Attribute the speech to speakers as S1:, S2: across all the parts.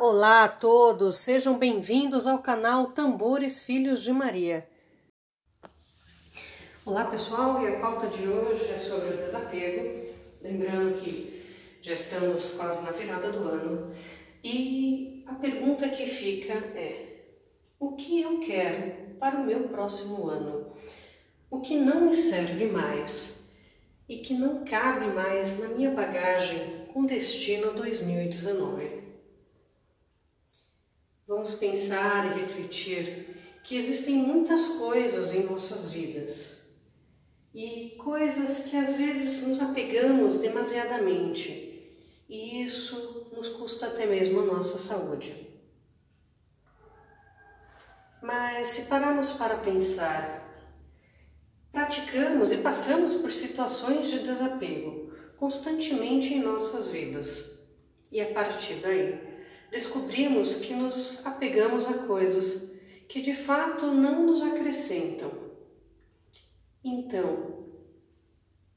S1: Olá a todos, sejam bem-vindos ao canal Tambores Filhos de Maria. Olá pessoal, e a pauta de hoje é sobre o desapego. Lembrando que já estamos quase na virada do ano e a pergunta que fica é: o que eu quero para o meu próximo ano? O que não me serve mais e que não cabe mais na minha bagagem com destino 2019? Vamos pensar e refletir que existem muitas coisas em nossas vidas e coisas que às vezes nos apegamos demasiadamente e isso nos custa até mesmo a nossa saúde. Mas se pararmos para pensar, praticamos e passamos por situações de desapego constantemente em nossas vidas e a partir daí descobrimos que nos apegamos a coisas que de fato não nos acrescentam. Então,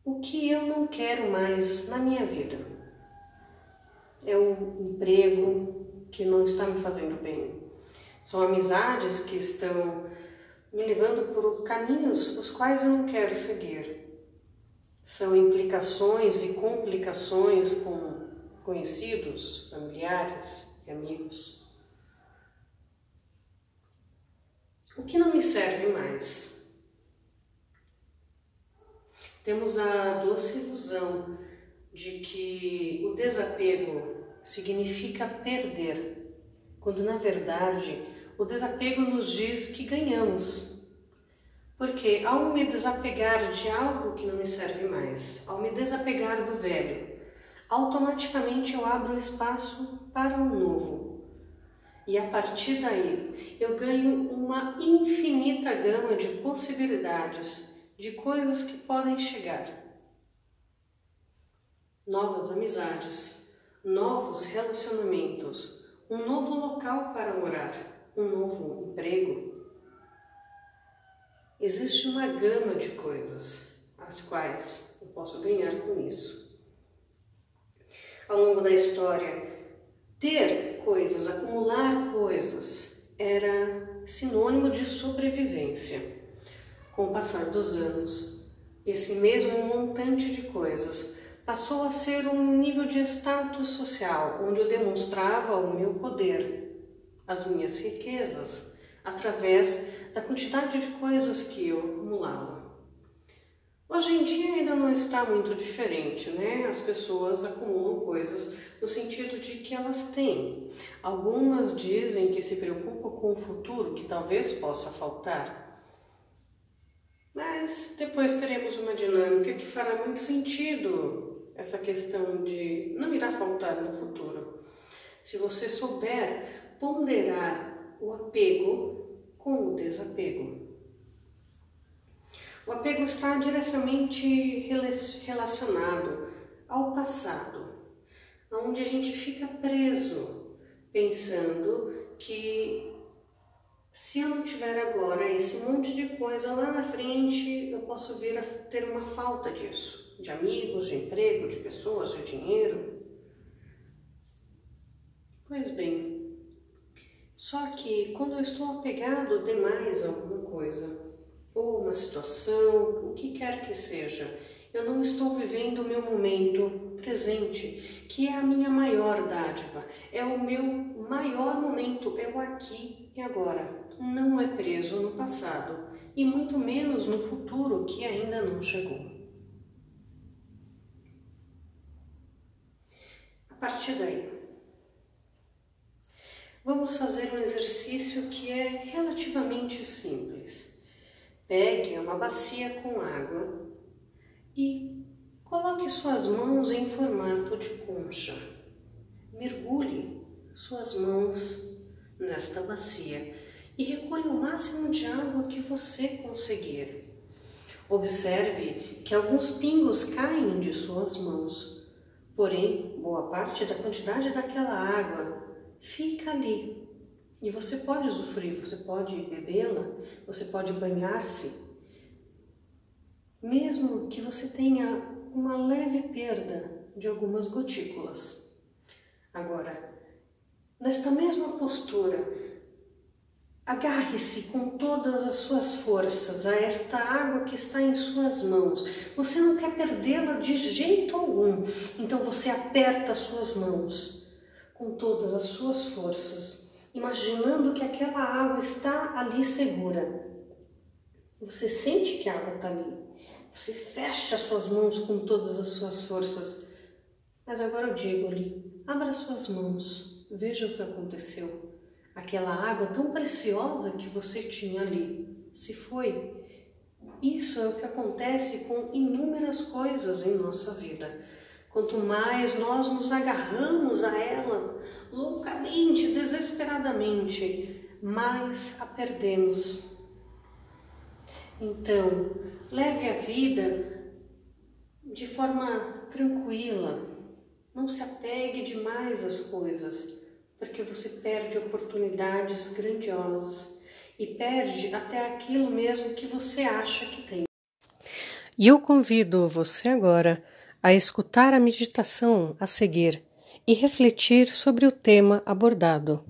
S1: o que eu não quero mais na minha vida? É um emprego que não está me fazendo bem. São amizades que estão me levando por caminhos os quais eu não quero seguir. São implicações e complicações com conhecidos, familiares, e amigos. O que não me serve mais? Temos a doce ilusão de que o desapego significa perder, quando na verdade o desapego nos diz que ganhamos. Porque ao me desapegar de algo que não me serve mais, ao me desapegar do velho, automaticamente eu abro espaço para o novo. E a partir daí eu ganho uma infinita gama de possibilidades, de coisas que podem chegar. Novas amizades, novos relacionamentos, um novo local para morar, um novo emprego. Existe uma gama de coisas as quais eu posso ganhar com isso ao longo da história, ter coisas, acumular coisas, era sinônimo de sobrevivência. Com o passar dos anos, esse mesmo montante de coisas passou a ser um nível de status social, onde eu demonstrava o meu poder, as minhas riquezas, através da quantidade de coisas que eu acumulava. Hoje em dia ainda não está muito diferente, né? As pessoas acumulam coisas no sentido de que elas têm. Algumas dizem que se preocupam com o futuro que talvez possa faltar. Mas depois teremos uma dinâmica que fará muito sentido essa questão de não irá faltar no futuro. Se você souber ponderar o apego com o desapego. O apego está diretamente relacionado ao passado, onde a gente fica preso, pensando que se eu não tiver agora esse monte de coisa lá na frente, eu posso vir a ter uma falta disso, de amigos, de emprego, de pessoas, de dinheiro. Pois bem, só que quando eu estou apegado demais a alguma coisa, ou uma situação, o que quer que seja, eu não estou vivendo o meu momento presente, que é a minha maior dádiva, é o meu maior momento, é o aqui e agora. Não é preso no passado e muito menos no futuro que ainda não chegou. A partir daí, vamos fazer um exercício que é relativamente simples Pegue uma bacia com água e coloque suas mãos em formato de concha. Mergulhe suas mãos nesta bacia e recolha o máximo de água que você conseguir. Observe que alguns pingos caem de suas mãos, porém, boa parte da quantidade daquela água fica ali e você pode usufruir, você pode bebê-la, você pode banhar-se, mesmo que você tenha uma leve perda de algumas gotículas. Agora, nesta mesma postura, agarre-se com todas as suas forças a esta água que está em suas mãos. Você não quer perdê-la de jeito algum, então você aperta as suas mãos com todas as suas forças, imaginando que aquela água está ali segura. Você sente que a água está ali. Você fecha suas mãos com todas as suas forças. Mas agora eu digo-lhe: abra suas mãos, veja o que aconteceu. Aquela água tão preciosa que você tinha ali se foi. Isso é o que acontece com inúmeras coisas em nossa vida. Quanto mais nós nos agarramos a ela, loucamente, desesperadamente, mais a perdemos. Então, leve a vida de forma tranquila, não se apegue demais às coisas, porque você perde oportunidades grandiosas e perde até aquilo mesmo que você acha que tem. E eu convido você agora a escutar a meditação a seguir e refletir sobre o tema abordado.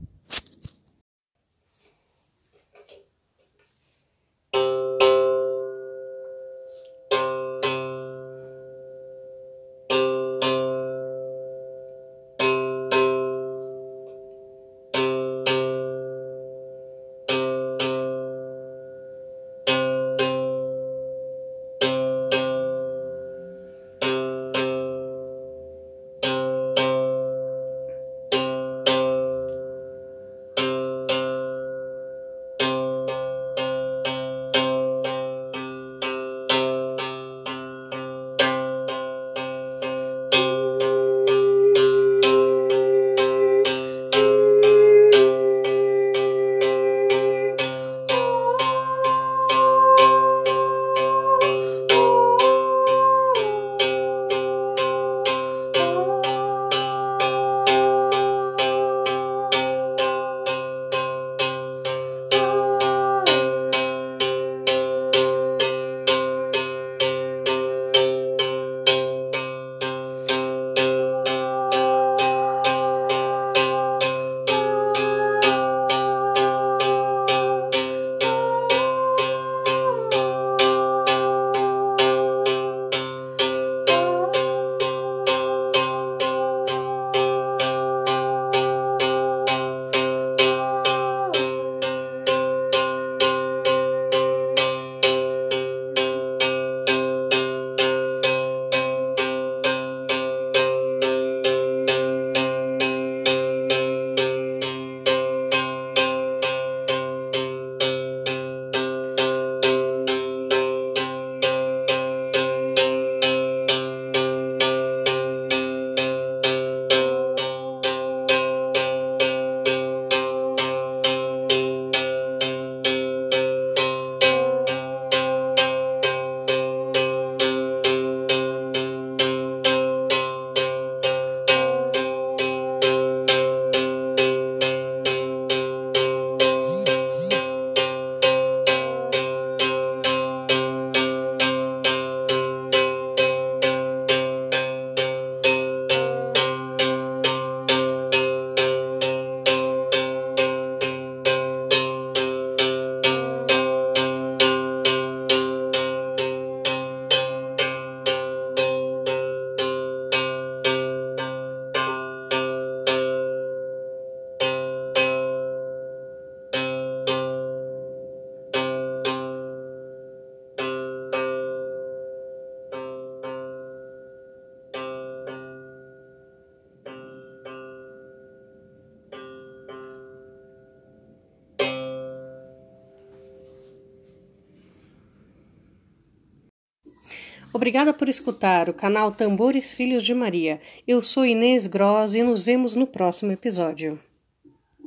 S1: Obrigada por escutar o canal Tambores Filhos de Maria. Eu sou Inês Gross e nos vemos no próximo episódio.